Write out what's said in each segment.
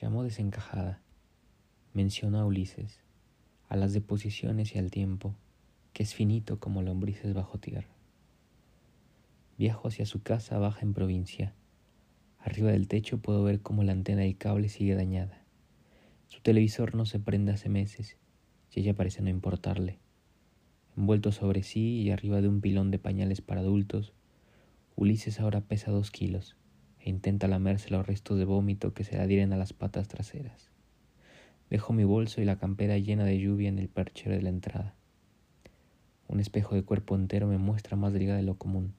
Llamó desencajada. Mencionó a Ulises, a las deposiciones y al tiempo, que es finito como lombrices bajo tierra. Viajo hacia su casa baja en provincia. Arriba del techo puedo ver cómo la antena del cable sigue dañada. Su televisor no se prende hace meses y ella parece no importarle. Envuelto sobre sí y arriba de un pilón de pañales para adultos, Ulises ahora pesa dos kilos e intenta lamerse los restos de vómito que se le adhieren a las patas traseras. Dejo mi bolso y la campera llena de lluvia en el perchero de la entrada. Un espejo de cuerpo entero me muestra más delgada de lo común.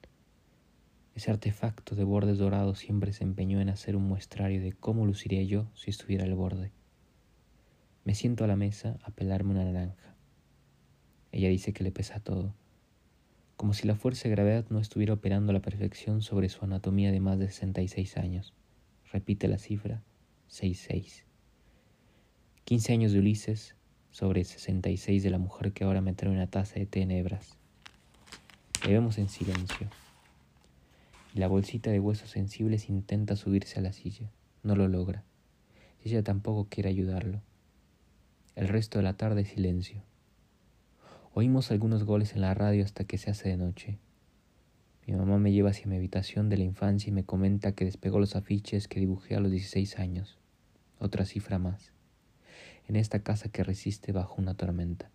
Ese artefacto de bordes dorados siempre se empeñó en hacer un muestrario de cómo luciría yo si estuviera al borde. Me siento a la mesa a pelarme una naranja. Ella dice que le pesa todo, como si la fuerza de gravedad no estuviera operando a la perfección sobre su anatomía de más de 66 años. Repite la cifra, 66. 15 años de Ulises sobre 66 de la mujer que ahora me trae una taza de tenebras. Le vemos en silencio y la bolsita de huesos sensibles intenta subirse a la silla. No lo logra. ella tampoco quiere ayudarlo. El resto de la tarde silencio. Oímos algunos goles en la radio hasta que se hace de noche. Mi mamá me lleva hacia mi habitación de la infancia y me comenta que despegó los afiches que dibujé a los 16 años. Otra cifra más. En esta casa que resiste bajo una tormenta.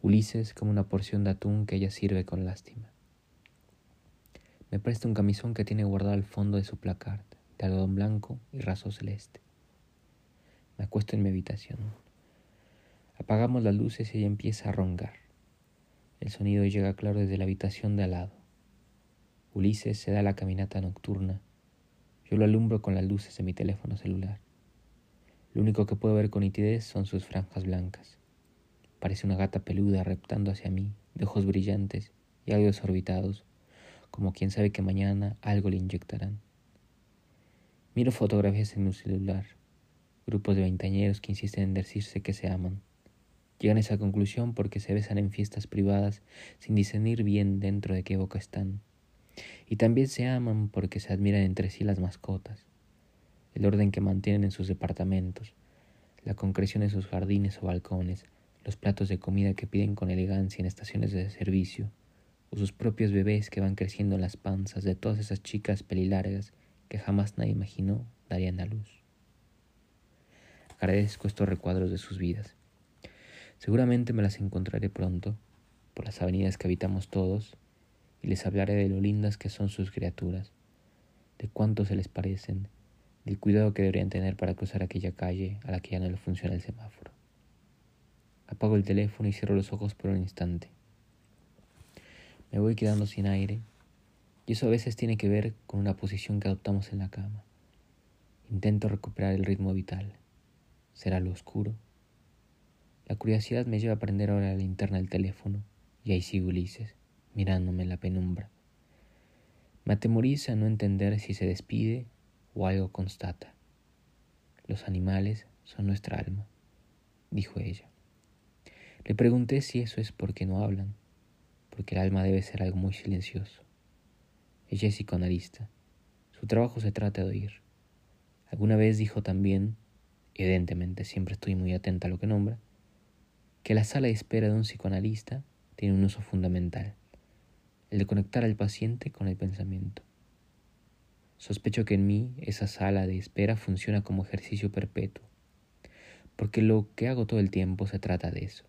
Ulises como una porción de atún que ella sirve con lástima. Me presta un camisón que tiene guardado al fondo de su placard, de algodón blanco y raso celeste. Me acuesto en mi habitación. Apagamos las luces y ella empieza a roncar. El sonido llega claro desde la habitación de al lado. Ulises se da la caminata nocturna. Yo lo alumbro con las luces de mi teléfono celular. Lo único que puedo ver con nitidez son sus franjas blancas. Parece una gata peluda reptando hacia mí, de ojos brillantes y algo desorbitados, como quien sabe que mañana algo le inyectarán. Miro fotografías en mi celular, grupos de veintañeros que insisten en decirse que se aman. Llegan a esa conclusión porque se besan en fiestas privadas sin discernir bien dentro de qué boca están. Y también se aman porque se admiran entre sí las mascotas, el orden que mantienen en sus departamentos, la concreción en sus jardines o balcones, los platos de comida que piden con elegancia en estaciones de servicio, sus propios bebés que van creciendo en las panzas de todas esas chicas pelilargas que jamás nadie imaginó darían a luz. Agradezco estos recuadros de sus vidas. Seguramente me las encontraré pronto por las avenidas que habitamos todos y les hablaré de lo lindas que son sus criaturas, de cuánto se les parecen, del cuidado que deberían tener para cruzar aquella calle a la que ya no le funciona el semáforo. Apago el teléfono y cierro los ojos por un instante. Me voy quedando sin aire y eso a veces tiene que ver con una posición que adoptamos en la cama. Intento recuperar el ritmo vital. ¿Será lo oscuro? La curiosidad me lleva a prender ahora la linterna del teléfono y ahí sigo Ulises, mirándome en la penumbra. Me atemoriza no entender si se despide o algo constata. Los animales son nuestra alma, dijo ella. Le pregunté si eso es porque no hablan porque el alma debe ser algo muy silencioso. Ella es psicoanalista. Su trabajo se trata de oír. Alguna vez dijo también, evidentemente siempre estoy muy atenta a lo que nombra, que la sala de espera de un psicoanalista tiene un uso fundamental, el de conectar al paciente con el pensamiento. Sospecho que en mí esa sala de espera funciona como ejercicio perpetuo, porque lo que hago todo el tiempo se trata de eso,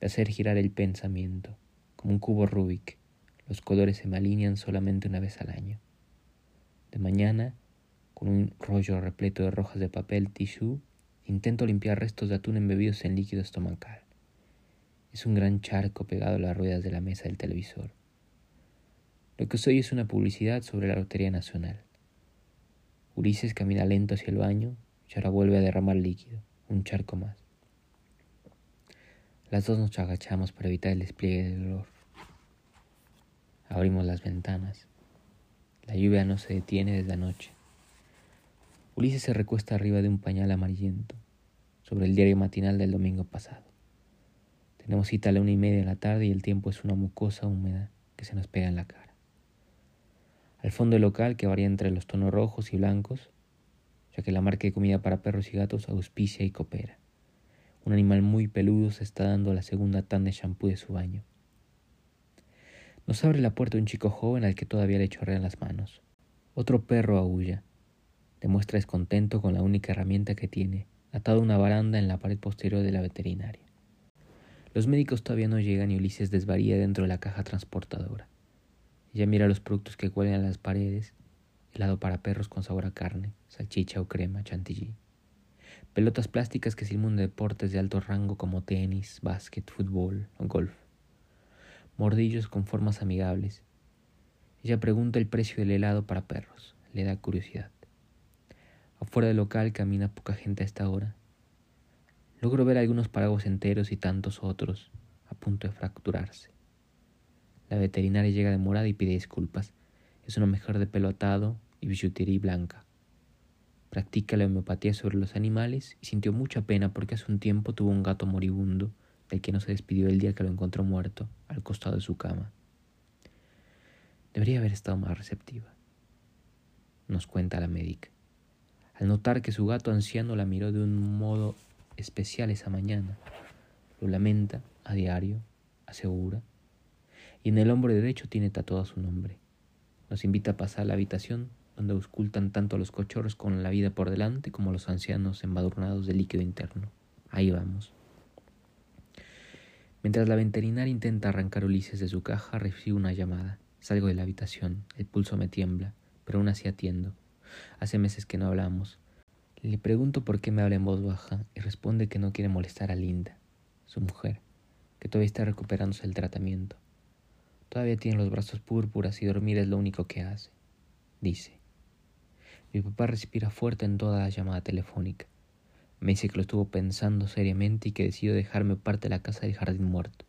de hacer girar el pensamiento, como un cubo Rubik. Los colores se me alinean solamente una vez al año. De mañana, con un rollo repleto de rojas de papel tissue, intento limpiar restos de atún embebidos en líquido estomacal. Es un gran charco pegado a las ruedas de la mesa del televisor. Lo que soy es una publicidad sobre la Lotería Nacional. Ulises camina lento hacia el baño y ahora vuelve a derramar líquido, un charco más. Las dos nos agachamos para evitar el despliegue del olor. Abrimos las ventanas. La lluvia no se detiene desde anoche. Ulises se recuesta arriba de un pañal amarillento, sobre el diario matinal del domingo pasado. Tenemos cita a la una y media de la tarde y el tiempo es una mucosa húmeda que se nos pega en la cara. Al fondo del local, que varía entre los tonos rojos y blancos, ya que la marca de comida para perros y gatos auspicia y coopera. Un animal muy peludo se está dando la segunda tanda de champú de su baño. Nos abre la puerta un chico joven al que todavía le chorrean las manos. Otro perro aúlla. Demuestra descontento con la única herramienta que tiene, atado a una baranda en la pared posterior de la veterinaria. Los médicos todavía no llegan y Ulises desvaría dentro de la caja transportadora. Ella mira los productos que cuelgan en las paredes, helado para perros con sabor a carne, salchicha o crema, chantilly. Pelotas plásticas que simulan deportes de alto rango como tenis, básquet, fútbol o golf. Mordillos con formas amigables. Ella pregunta el precio del helado para perros. Le da curiosidad. Afuera del local camina poca gente a esta hora. Logro ver algunos paraguas enteros y tantos otros a punto de fracturarse. La veterinaria llega demorada y pide disculpas. Es una mujer de pelo atado y billutería blanca. Practica la homeopatía sobre los animales y sintió mucha pena porque hace un tiempo tuvo un gato moribundo del que no se despidió el día que lo encontró muerto al costado de su cama. Debería haber estado más receptiva, nos cuenta la médica. Al notar que su gato anciano la miró de un modo especial esa mañana, lo lamenta a diario, asegura, y en el hombro derecho tiene tatuado su nombre. Nos invita a pasar a la habitación donde auscultan tanto los cochorros con la vida por delante como los ancianos embadurnados de líquido interno. Ahí vamos. Mientras la veterinaria intenta arrancar a Ulises de su caja, recibo una llamada. Salgo de la habitación, el pulso me tiembla, pero aún así atiendo. Hace meses que no hablamos. Le pregunto por qué me habla en voz baja y responde que no quiere molestar a Linda, su mujer, que todavía está recuperándose el tratamiento. Todavía tiene los brazos púrpuras y dormir es lo único que hace, dice. Mi papá respira fuerte en toda la llamada telefónica. Me dice que lo estuvo pensando seriamente y que decidió dejarme parte de la casa del jardín muerto.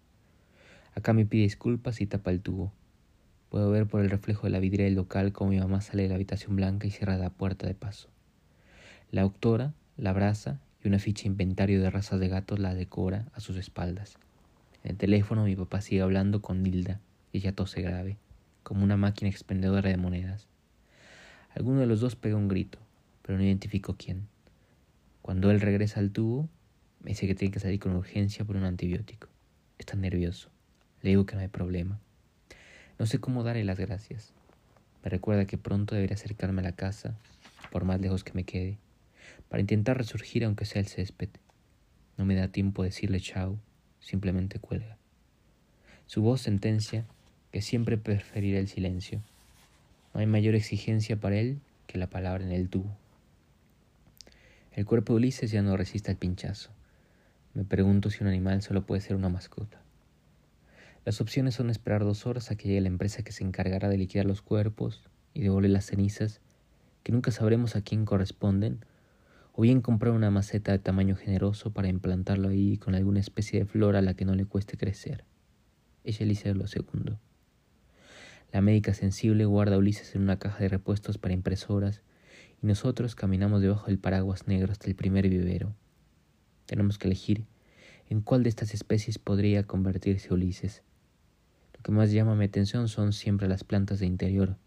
Acá me pide disculpas y tapa el tubo. Puedo ver por el reflejo de la vidriera del local cómo mi mamá sale de la habitación blanca y cierra la puerta de paso. La doctora la abraza y una ficha inventario de razas de gatos la decora a sus espaldas. En el teléfono mi papá sigue hablando con Nilda, ella tose grave, como una máquina expendedora de monedas. Alguno de los dos pega un grito, pero no identifico quién. Cuando él regresa al tubo, me dice que tiene que salir con urgencia por un antibiótico. Está nervioso. Le digo que no hay problema. No sé cómo darle las gracias. Me recuerda que pronto debería acercarme a la casa, por más lejos que me quede, para intentar resurgir aunque sea el césped. No me da tiempo de decirle chao, simplemente cuelga. Su voz sentencia que siempre preferirá el silencio. No hay mayor exigencia para él que la palabra en el tubo. El cuerpo de Ulises ya no resiste al pinchazo. Me pregunto si un animal solo puede ser una mascota. Las opciones son esperar dos horas a que llegue la empresa que se encargará de liquidar los cuerpos y devolver las cenizas, que nunca sabremos a quién corresponden, o bien comprar una maceta de tamaño generoso para implantarlo ahí con alguna especie de flor a la que no le cueste crecer. Ella elige lo segundo. La médica sensible guarda a Ulises en una caja de repuestos para impresoras y nosotros caminamos debajo del paraguas negro hasta el primer vivero. Tenemos que elegir en cuál de estas especies podría convertirse Ulises. Lo que más llama mi atención son siempre las plantas de interior.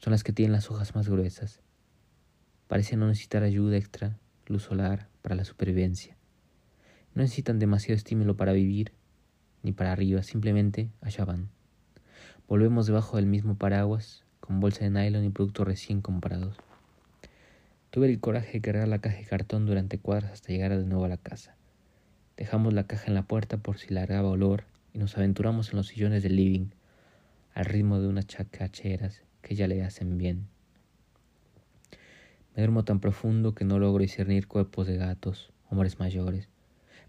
Son las que tienen las hojas más gruesas. Parecen no necesitar ayuda extra, luz solar, para la supervivencia. No necesitan demasiado estímulo para vivir, ni para arriba, simplemente allá van. Volvemos debajo del mismo paraguas, con bolsa de nylon y productos recién comprados. Tuve el coraje de cargar la caja de cartón durante cuadras hasta llegar de nuevo a la casa. Dejamos la caja en la puerta por si largaba olor y nos aventuramos en los sillones del living, al ritmo de unas chacacheras que ya le hacen bien. Me duermo tan profundo que no logro discernir cuerpos de gatos, hombres mayores,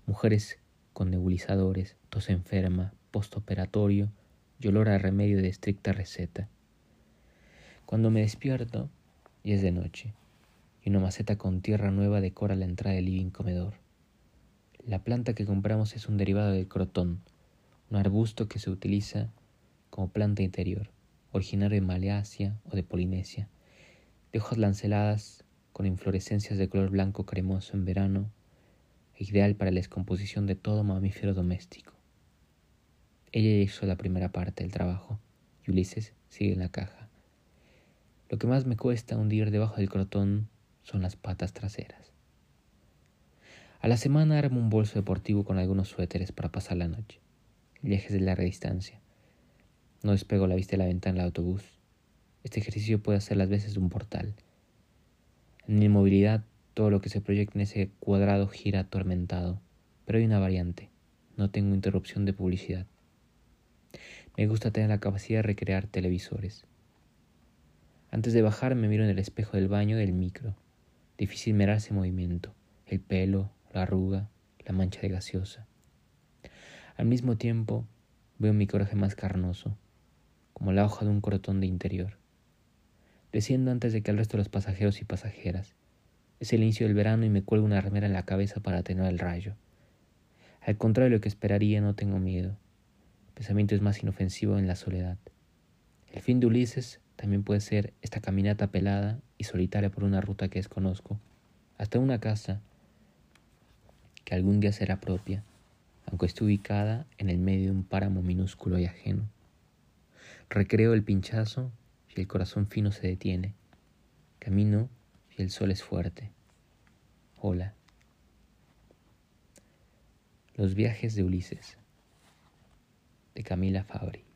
mujeres con nebulizadores, tos enferma, postoperatorio, y olor a remedio de estricta receta. Cuando me despierto, y es de noche, y una maceta con tierra nueva decora la entrada del living comedor. La planta que compramos es un derivado del crotón, un arbusto que se utiliza como planta interior, originario de Malasia o de Polinesia, de hojas lanceladas con inflorescencias de color blanco cremoso en verano, ideal para la descomposición de todo mamífero doméstico. Ella hizo la primera parte del trabajo y Ulises sigue en la caja. Lo que más me cuesta hundir debajo del crotón son las patas traseras. A la semana armo un bolso deportivo con algunos suéteres para pasar la noche. Viajes de larga distancia. No despego la vista de la ventana del autobús. Este ejercicio puede hacer las veces de un portal. En inmovilidad, todo lo que se proyecta en ese cuadrado gira atormentado. Pero hay una variante. No tengo interrupción de publicidad. Me gusta tener la capacidad de recrear televisores. Antes de bajar me miro en el espejo del baño del micro. Difícil mirar ese movimiento, el pelo, la arruga, la mancha de gaseosa. Al mismo tiempo, veo mi coraje más carnoso, como la hoja de un cortón de interior. Desciendo antes de que el resto de los pasajeros y pasajeras. Es el inicio del verano y me cuelgo una remera en la cabeza para tener el rayo. Al contrario de lo que esperaría, no tengo miedo. El pensamiento es más inofensivo en la soledad. El fin de Ulises también puede ser esta caminata pelada y solitaria por una ruta que desconozco, hasta una casa que algún día será propia, aunque esté ubicada en el medio de un páramo minúsculo y ajeno. Recreo el pinchazo el corazón fino se detiene. Camino y el sol es fuerte. Hola. Los viajes de Ulises, de Camila Fabri.